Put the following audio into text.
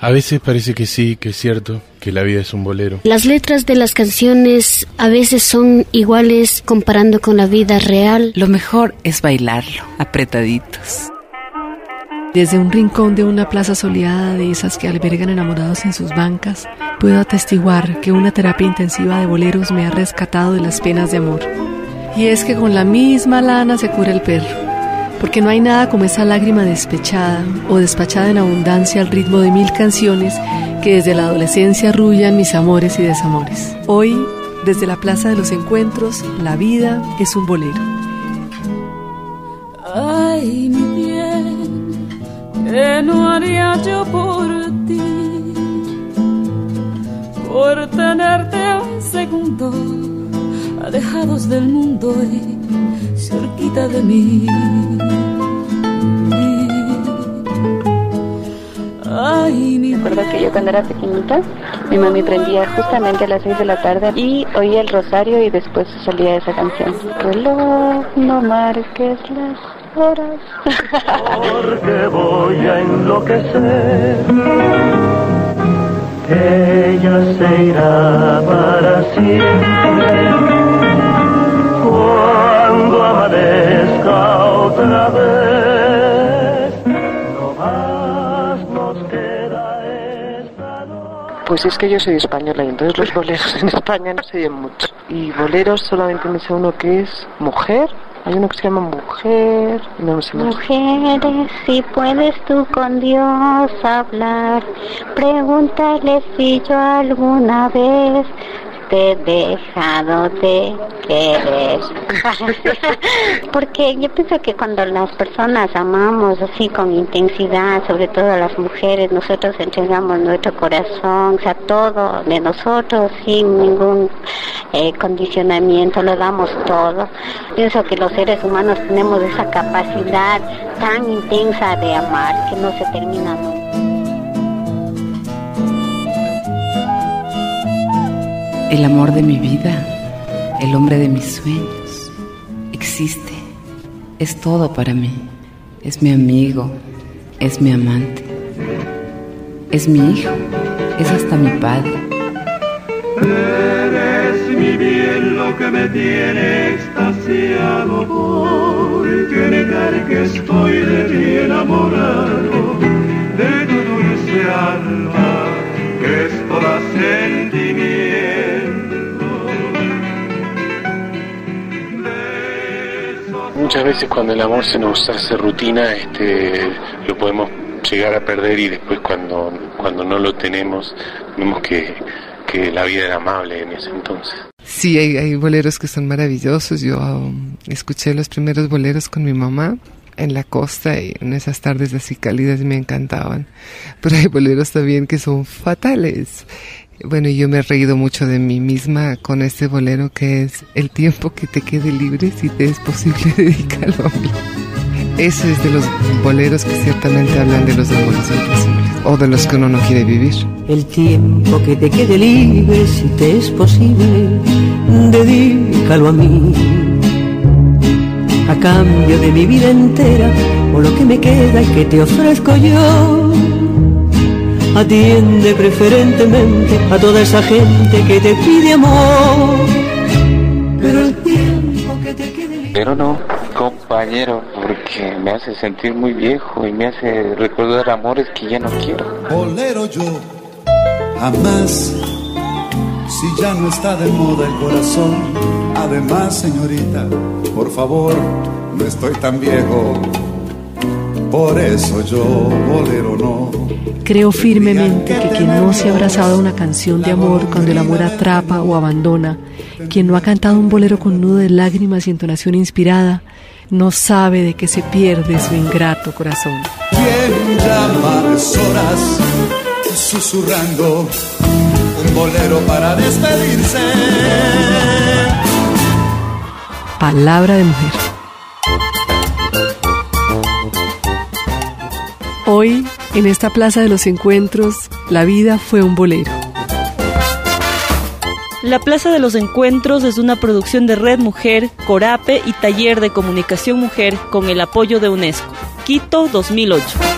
A veces parece que sí, que es cierto, que la vida es un bolero. Las letras de las canciones a veces son iguales comparando con la vida real. Lo mejor es bailarlo, apretaditos. Desde un rincón de una plaza soleada de esas que albergan enamorados en sus bancas, puedo atestiguar que una terapia intensiva de boleros me ha rescatado de las penas de amor. Y es que con la misma lana se cura el perro porque no hay nada como esa lágrima despechada o despachada en abundancia al ritmo de mil canciones que desde la adolescencia arrullan mis amores y desamores. Hoy, desde la Plaza de los Encuentros, la vida es un bolero. Ay, mi bien, ¿qué no haría yo por ti? Por tenerte un segundo alejados del mundo y cerquita de mí. Ay, mi Recuerdo que yo cuando era pequeñita, mi mami prendía justamente a las 6 de la tarde y oía el rosario y después salía esa canción. Reloj, no marques las horas. Porque voy a enloquecer. Ella se irá para siempre cuando amanezca otra vez. No más nos queda esta noche. Pues es que yo soy española y entonces los boleros en España no se oyen mucho. Y boleros solamente me sé uno que es mujer. Hay uno que se llama mujer, no me sé más. Mujeres, si puedes tú con Dios hablar, pregúntale si yo alguna vez te he dejado de querer. Porque yo pienso que cuando las personas amamos así con intensidad, sobre todo las mujeres, nosotros entregamos nuestro corazón, o sea, todo de nosotros sin ningún eh, condicionamiento, lo damos todo. Pienso que los seres humanos tenemos esa capacidad tan intensa de amar que no se termina nunca. El amor de mi vida, el hombre de mis sueños, existe, es todo para mí, es mi amigo, es mi amante, es mi hijo, es hasta mi padre. Eres mi bien lo que me tiene extasiado porque negar que estoy Muchas veces cuando el amor se nos hace rutina, este, lo podemos llegar a perder y después cuando, cuando no lo tenemos, vemos que, que la vida era amable en ese entonces. Sí, hay, hay boleros que son maravillosos. Yo um, escuché los primeros boleros con mi mamá en la costa y en esas tardes así cálidas me encantaban. Pero hay boleros también que son fatales. Bueno, yo me he reído mucho de mí misma con este bolero que es el tiempo que te quede libre si te es posible dedicarlo a mí. Ese es de los boleros que ciertamente hablan de los amores imposibles o de los que uno no quiere vivir. El tiempo que te quede libre si te es posible, dedícalo a mí. A cambio de mi vida entera o lo que me queda y que te ofrezco yo. Atiende preferentemente a toda esa gente que te pide amor. Pero el tiempo que te quede. Pero no, compañero, porque me hace sentir muy viejo y me hace recordar amores que ya no quiero. Bolero yo, jamás, si ya no está de moda el corazón. Además, señorita, por favor, no estoy tan viejo. Por eso yo, bolero no. Creo firmemente que quien no se ha abrazado a una canción de amor cuando el amor atrapa o abandona, quien no ha cantado un bolero con nudo de lágrimas y entonación inspirada, no sabe de qué se pierde su ingrato corazón. ¿Quién llama horas susurrando un bolero para despedirse? Palabra de mujer. Hoy, en esta Plaza de los Encuentros, la vida fue un bolero. La Plaza de los Encuentros es una producción de Red Mujer, Corape y Taller de Comunicación Mujer con el apoyo de UNESCO. Quito 2008.